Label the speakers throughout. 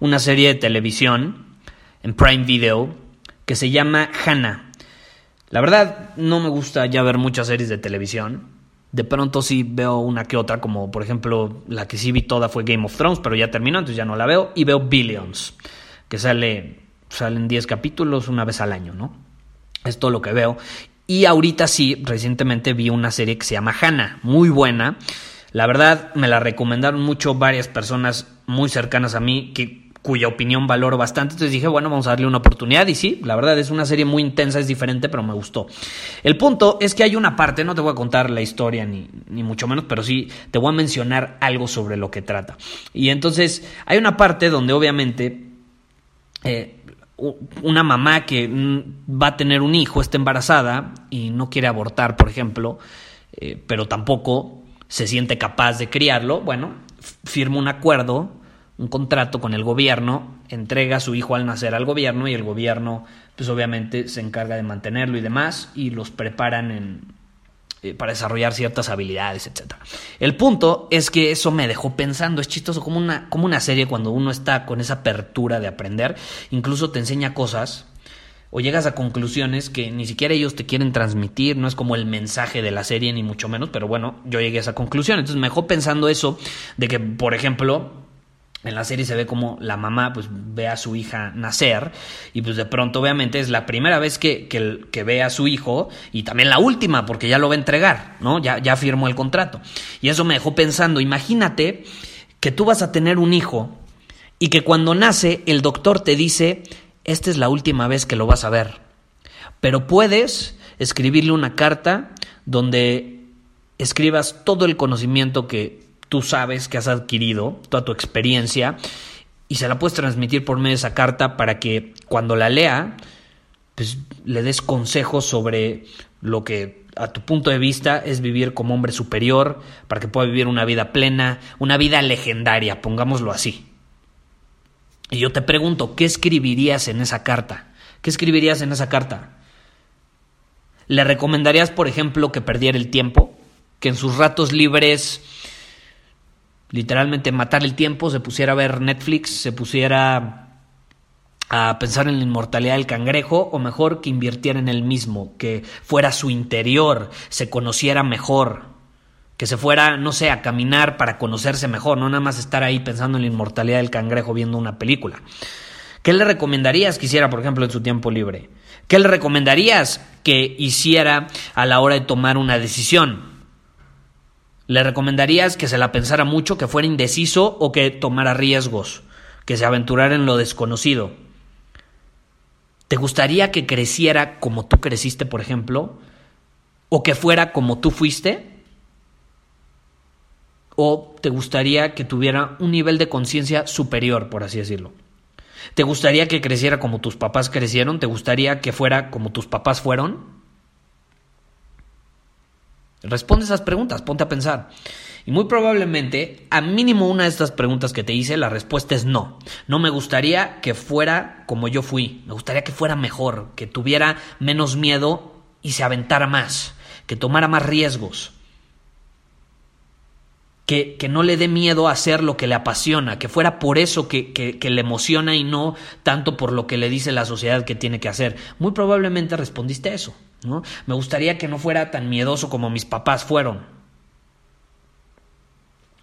Speaker 1: una serie de televisión en Prime Video que se llama Hannah. La verdad no me gusta ya ver muchas series de televisión. De pronto sí veo una que otra, como por ejemplo la que sí vi toda fue Game of Thrones, pero ya terminó, entonces ya no la veo. Y veo Billions, que sale, salen 10 capítulos una vez al año, ¿no? Es todo lo que veo. Y ahorita sí, recientemente vi una serie que se llama Hannah, muy buena. La verdad, me la recomendaron mucho varias personas muy cercanas a mí que cuya opinión valoro bastante. Entonces dije, bueno, vamos a darle una oportunidad. Y sí, la verdad es una serie muy intensa, es diferente, pero me gustó. El punto es que hay una parte, no te voy a contar la historia ni, ni mucho menos, pero sí te voy a mencionar algo sobre lo que trata. Y entonces hay una parte donde obviamente... Eh, una mamá que va a tener un hijo, está embarazada y no quiere abortar, por ejemplo, eh, pero tampoco se siente capaz de criarlo, bueno, firma un acuerdo un contrato con el gobierno, entrega a su hijo al nacer al gobierno y el gobierno pues obviamente se encarga de mantenerlo y demás y los preparan en, eh, para desarrollar ciertas habilidades, etc. El punto es que eso me dejó pensando, es chistoso como una, como una serie cuando uno está con esa apertura de aprender, incluso te enseña cosas o llegas a conclusiones que ni siquiera ellos te quieren transmitir, no es como el mensaje de la serie ni mucho menos, pero bueno, yo llegué a esa conclusión, entonces me dejó pensando eso de que, por ejemplo, en la serie se ve como la mamá pues ve a su hija nacer y pues de pronto obviamente es la primera vez que, que, ve a su hijo y también la última porque ya lo va a entregar, ¿no? Ya, ya firmó el contrato. Y eso me dejó pensando, imagínate que tú vas a tener un hijo y que cuando nace el doctor te dice, esta es la última vez que lo vas a ver. Pero puedes escribirle una carta donde escribas todo el conocimiento que tú sabes que has adquirido, toda tu experiencia, y se la puedes transmitir por medio de esa carta para que cuando la lea, pues le des consejos sobre lo que a tu punto de vista es vivir como hombre superior, para que pueda vivir una vida plena, una vida legendaria, pongámoslo así. Y yo te pregunto, ¿qué escribirías en esa carta? ¿Qué escribirías en esa carta? ¿Le recomendarías, por ejemplo, que perdiera el tiempo? Que en sus ratos libres literalmente matar el tiempo, se pusiera a ver Netflix, se pusiera a pensar en la inmortalidad del cangrejo, o mejor que invirtiera en el mismo, que fuera su interior, se conociera mejor, que se fuera, no sé, a caminar para conocerse mejor, no nada más estar ahí pensando en la inmortalidad del cangrejo viendo una película. ¿Qué le recomendarías que hiciera, por ejemplo, en su tiempo libre? ¿Qué le recomendarías que hiciera a la hora de tomar una decisión? ¿Le recomendarías que se la pensara mucho, que fuera indeciso o que tomara riesgos, que se aventurara en lo desconocido? ¿Te gustaría que creciera como tú creciste, por ejemplo? ¿O que fuera como tú fuiste? ¿O te gustaría que tuviera un nivel de conciencia superior, por así decirlo? ¿Te gustaría que creciera como tus papás crecieron? ¿Te gustaría que fuera como tus papás fueron? Responde esas preguntas, ponte a pensar. Y muy probablemente, a mínimo una de estas preguntas que te hice, la respuesta es no. No me gustaría que fuera como yo fui. Me gustaría que fuera mejor, que tuviera menos miedo y se aventara más, que tomara más riesgos. Que, que, no le dé miedo a hacer lo que le apasiona, que fuera por eso que, que, que, le emociona y no tanto por lo que le dice la sociedad que tiene que hacer. Muy probablemente respondiste eso. ¿No? Me gustaría que no fuera tan miedoso como mis papás fueron.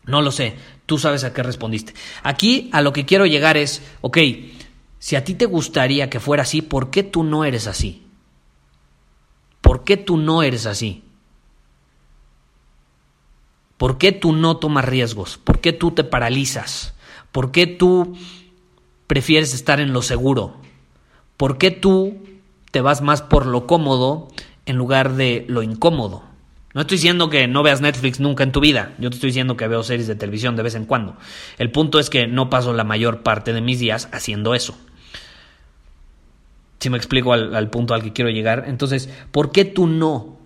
Speaker 1: No lo sé, tú sabes a qué respondiste. Aquí a lo que quiero llegar es, ok, si a ti te gustaría que fuera así, ¿por qué tú no eres así? ¿Por qué tú no eres así? ¿Por qué tú no tomas riesgos? ¿Por qué tú te paralizas? ¿Por qué tú prefieres estar en lo seguro? ¿Por qué tú te vas más por lo cómodo en lugar de lo incómodo? No estoy diciendo que no veas Netflix nunca en tu vida, yo te estoy diciendo que veo series de televisión de vez en cuando. El punto es que no paso la mayor parte de mis días haciendo eso. Si me explico al, al punto al que quiero llegar, entonces, ¿por qué tú no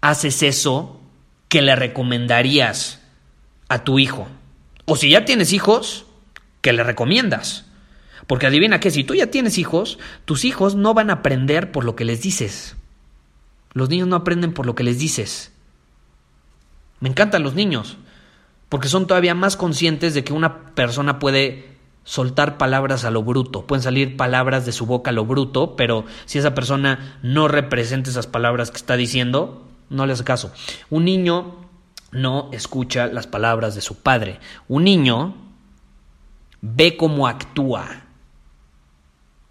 Speaker 1: haces eso que le recomendarías a tu hijo? O si ya tienes hijos, ¿qué le recomiendas? Porque adivina que si tú ya tienes hijos, tus hijos no van a aprender por lo que les dices. Los niños no aprenden por lo que les dices. Me encantan los niños, porque son todavía más conscientes de que una persona puede soltar palabras a lo bruto, pueden salir palabras de su boca a lo bruto, pero si esa persona no representa esas palabras que está diciendo, no le hace caso. Un niño no escucha las palabras de su padre. Un niño ve cómo actúa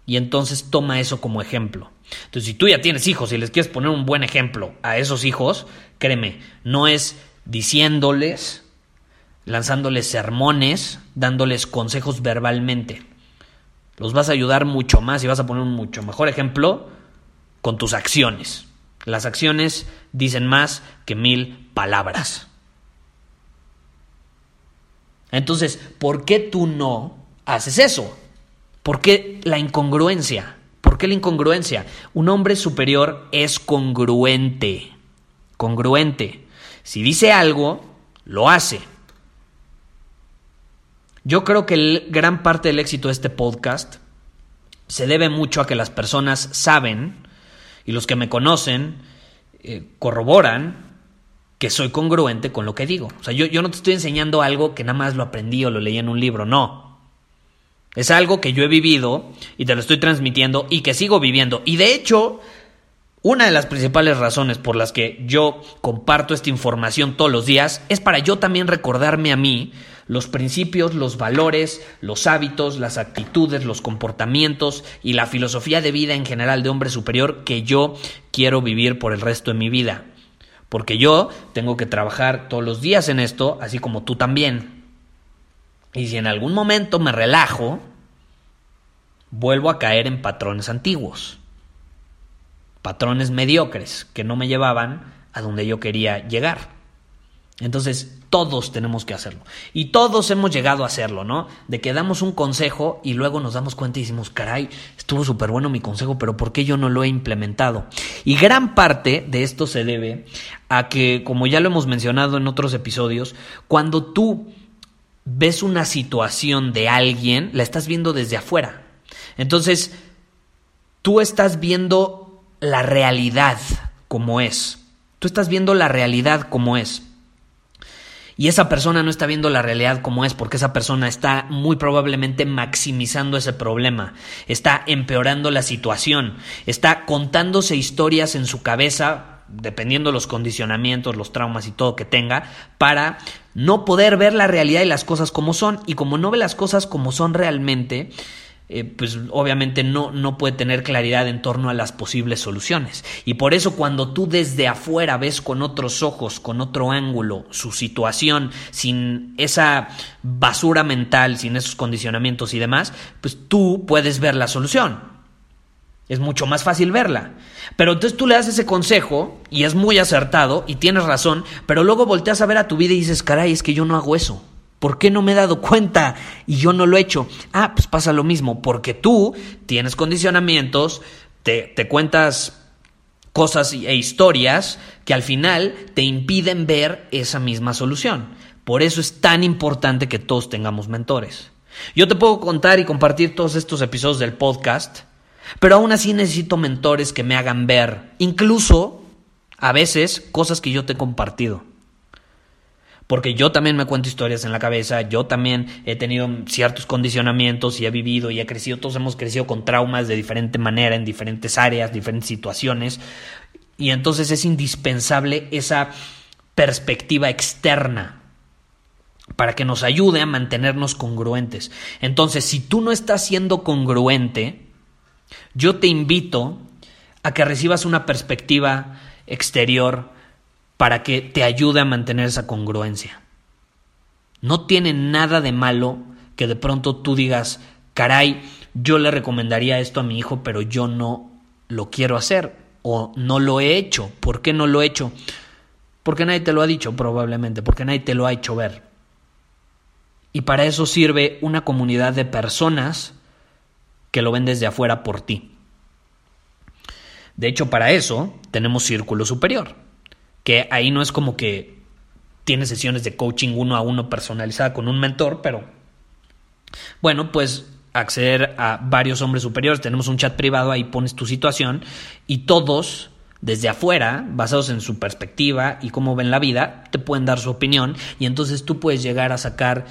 Speaker 1: y entonces toma eso como ejemplo. Entonces, si tú ya tienes hijos y les quieres poner un buen ejemplo a esos hijos, créeme, no es diciéndoles, lanzándoles sermones, dándoles consejos verbalmente. Los vas a ayudar mucho más y vas a poner un mucho mejor ejemplo con tus acciones. Las acciones dicen más que mil palabras. Entonces, ¿por qué tú no haces eso? ¿Por qué la incongruencia? ¿Por qué la incongruencia? Un hombre superior es congruente. Congruente. Si dice algo, lo hace. Yo creo que gran parte del éxito de este podcast se debe mucho a que las personas saben y los que me conocen eh, corroboran que soy congruente con lo que digo. O sea, yo, yo no te estoy enseñando algo que nada más lo aprendí o lo leí en un libro, no. Es algo que yo he vivido y te lo estoy transmitiendo y que sigo viviendo. Y de hecho, una de las principales razones por las que yo comparto esta información todos los días es para yo también recordarme a mí los principios, los valores, los hábitos, las actitudes, los comportamientos y la filosofía de vida en general de hombre superior que yo quiero vivir por el resto de mi vida. Porque yo tengo que trabajar todos los días en esto, así como tú también. Y si en algún momento me relajo, vuelvo a caer en patrones antiguos, patrones mediocres que no me llevaban a donde yo quería llegar. Entonces, todos tenemos que hacerlo. Y todos hemos llegado a hacerlo, ¿no? De que damos un consejo y luego nos damos cuenta y decimos, caray, estuvo súper bueno mi consejo, pero ¿por qué yo no lo he implementado? Y gran parte de esto se debe a que, como ya lo hemos mencionado en otros episodios, cuando tú ves una situación de alguien, la estás viendo desde afuera. Entonces, tú estás viendo la realidad como es. Tú estás viendo la realidad como es. Y esa persona no está viendo la realidad como es porque esa persona está muy probablemente maximizando ese problema, está empeorando la situación, está contándose historias en su cabeza dependiendo los condicionamientos, los traumas y todo que tenga, para no poder ver la realidad y las cosas como son. Y como no ve las cosas como son realmente, eh, pues obviamente no, no puede tener claridad en torno a las posibles soluciones. Y por eso cuando tú desde afuera ves con otros ojos, con otro ángulo, su situación, sin esa basura mental, sin esos condicionamientos y demás, pues tú puedes ver la solución. Es mucho más fácil verla. Pero entonces tú le das ese consejo y es muy acertado y tienes razón, pero luego volteas a ver a tu vida y dices, caray, es que yo no hago eso. ¿Por qué no me he dado cuenta y yo no lo he hecho? Ah, pues pasa lo mismo, porque tú tienes condicionamientos, te, te cuentas cosas e historias que al final te impiden ver esa misma solución. Por eso es tan importante que todos tengamos mentores. Yo te puedo contar y compartir todos estos episodios del podcast pero aún así necesito mentores que me hagan ver, incluso a veces cosas que yo te he compartido. Porque yo también me cuento historias en la cabeza, yo también he tenido ciertos condicionamientos y he vivido y he crecido, todos hemos crecido con traumas de diferente manera, en diferentes áreas, diferentes situaciones. Y entonces es indispensable esa perspectiva externa para que nos ayude a mantenernos congruentes. Entonces, si tú no estás siendo congruente, yo te invito a que recibas una perspectiva exterior para que te ayude a mantener esa congruencia. No tiene nada de malo que de pronto tú digas, caray, yo le recomendaría esto a mi hijo, pero yo no lo quiero hacer o no lo he hecho. ¿Por qué no lo he hecho? Porque nadie te lo ha dicho probablemente, porque nadie te lo ha hecho ver. Y para eso sirve una comunidad de personas que lo ven desde afuera por ti. De hecho, para eso tenemos Círculo Superior, que ahí no es como que tienes sesiones de coaching uno a uno personalizada con un mentor, pero bueno, pues acceder a varios hombres superiores, tenemos un chat privado, ahí pones tu situación y todos desde afuera, basados en su perspectiva y cómo ven la vida, te pueden dar su opinión y entonces tú puedes llegar a sacar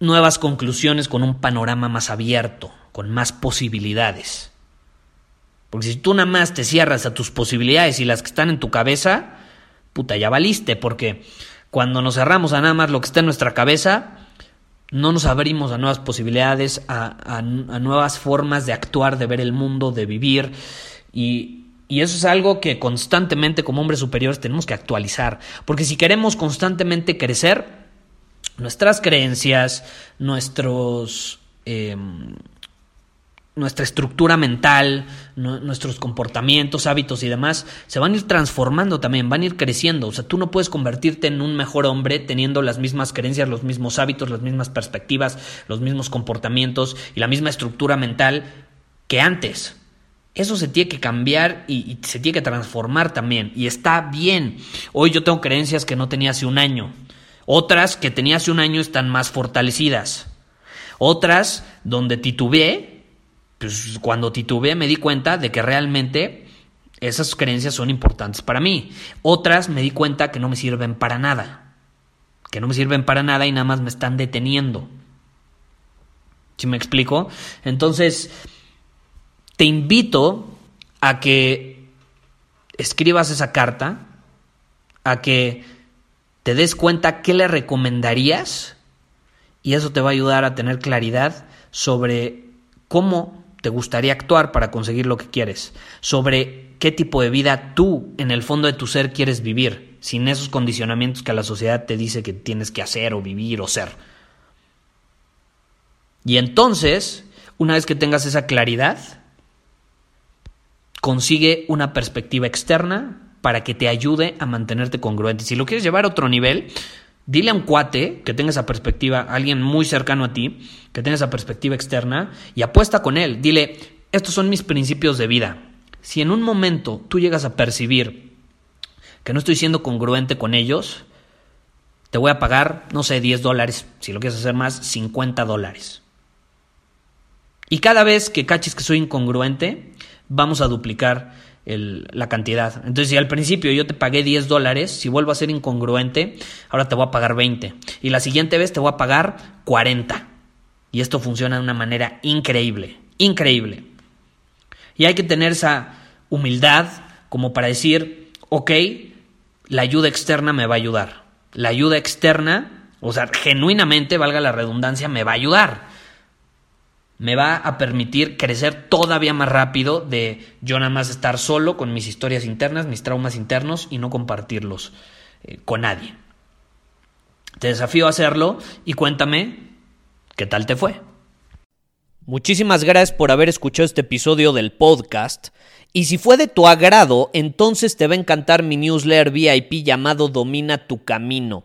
Speaker 1: nuevas conclusiones con un panorama más abierto, con más posibilidades. Porque si tú nada más te cierras a tus posibilidades y las que están en tu cabeza, puta, ya valiste, porque cuando nos cerramos a nada más lo que está en nuestra cabeza, no nos abrimos a nuevas posibilidades, a, nuevas formas de actuar, de ver el mundo, de vivir. Y, y eso es algo que constantemente como hombres superiores tenemos que actualizar. Porque si queremos constantemente crecer, nuestras creencias, nuestros... Em, nuestra estructura mental, nuestros comportamientos, hábitos y demás, se van a ir transformando también, van a ir creciendo. O sea, tú no puedes convertirte en un mejor hombre teniendo las mismas creencias, los mismos hábitos, las mismas perspectivas, los mismos comportamientos y la misma estructura mental que antes. Eso se tiene que cambiar y, y se tiene que transformar también. Y está bien. Hoy yo tengo creencias que no tenía hace un año. Otras que tenía hace un año están más fortalecidas. Otras donde titubeé pues cuando titubeé me di cuenta de que realmente esas creencias son importantes para mí. Otras me di cuenta que no me sirven para nada. Que no me sirven para nada y nada más me están deteniendo. ¿Sí me explico? Entonces, te invito a que escribas esa carta, a que te des cuenta qué le recomendarías y eso te va a ayudar a tener claridad sobre cómo te gustaría actuar para conseguir lo que quieres, sobre qué tipo de vida tú en el fondo de tu ser quieres vivir, sin esos condicionamientos que la sociedad te dice que tienes que hacer o vivir o ser. Y entonces, una vez que tengas esa claridad, consigue una perspectiva externa para que te ayude a mantenerte congruente. Si lo quieres llevar a otro nivel, Dile a un cuate que tenga esa perspectiva, alguien muy cercano a ti, que tenga esa perspectiva externa, y apuesta con él. Dile, estos son mis principios de vida. Si en un momento tú llegas a percibir que no estoy siendo congruente con ellos, te voy a pagar, no sé, 10 dólares, si lo quieres hacer más, 50 dólares. Y cada vez que caches que soy incongruente, vamos a duplicar la cantidad. Entonces, si al principio yo te pagué 10 dólares, si vuelvo a ser incongruente, ahora te voy a pagar 20. Y la siguiente vez te voy a pagar 40. Y esto funciona de una manera increíble, increíble. Y hay que tener esa humildad como para decir, ok, la ayuda externa me va a ayudar. La ayuda externa, o sea, genuinamente, valga la redundancia, me va a ayudar me va a permitir crecer todavía más rápido de yo nada más estar solo con mis historias internas, mis traumas internos y no compartirlos eh, con nadie. Te desafío a hacerlo y cuéntame qué tal te fue. Muchísimas gracias por haber escuchado este episodio del podcast. Y si fue de tu agrado, entonces te va a encantar mi newsletter VIP llamado Domina tu Camino.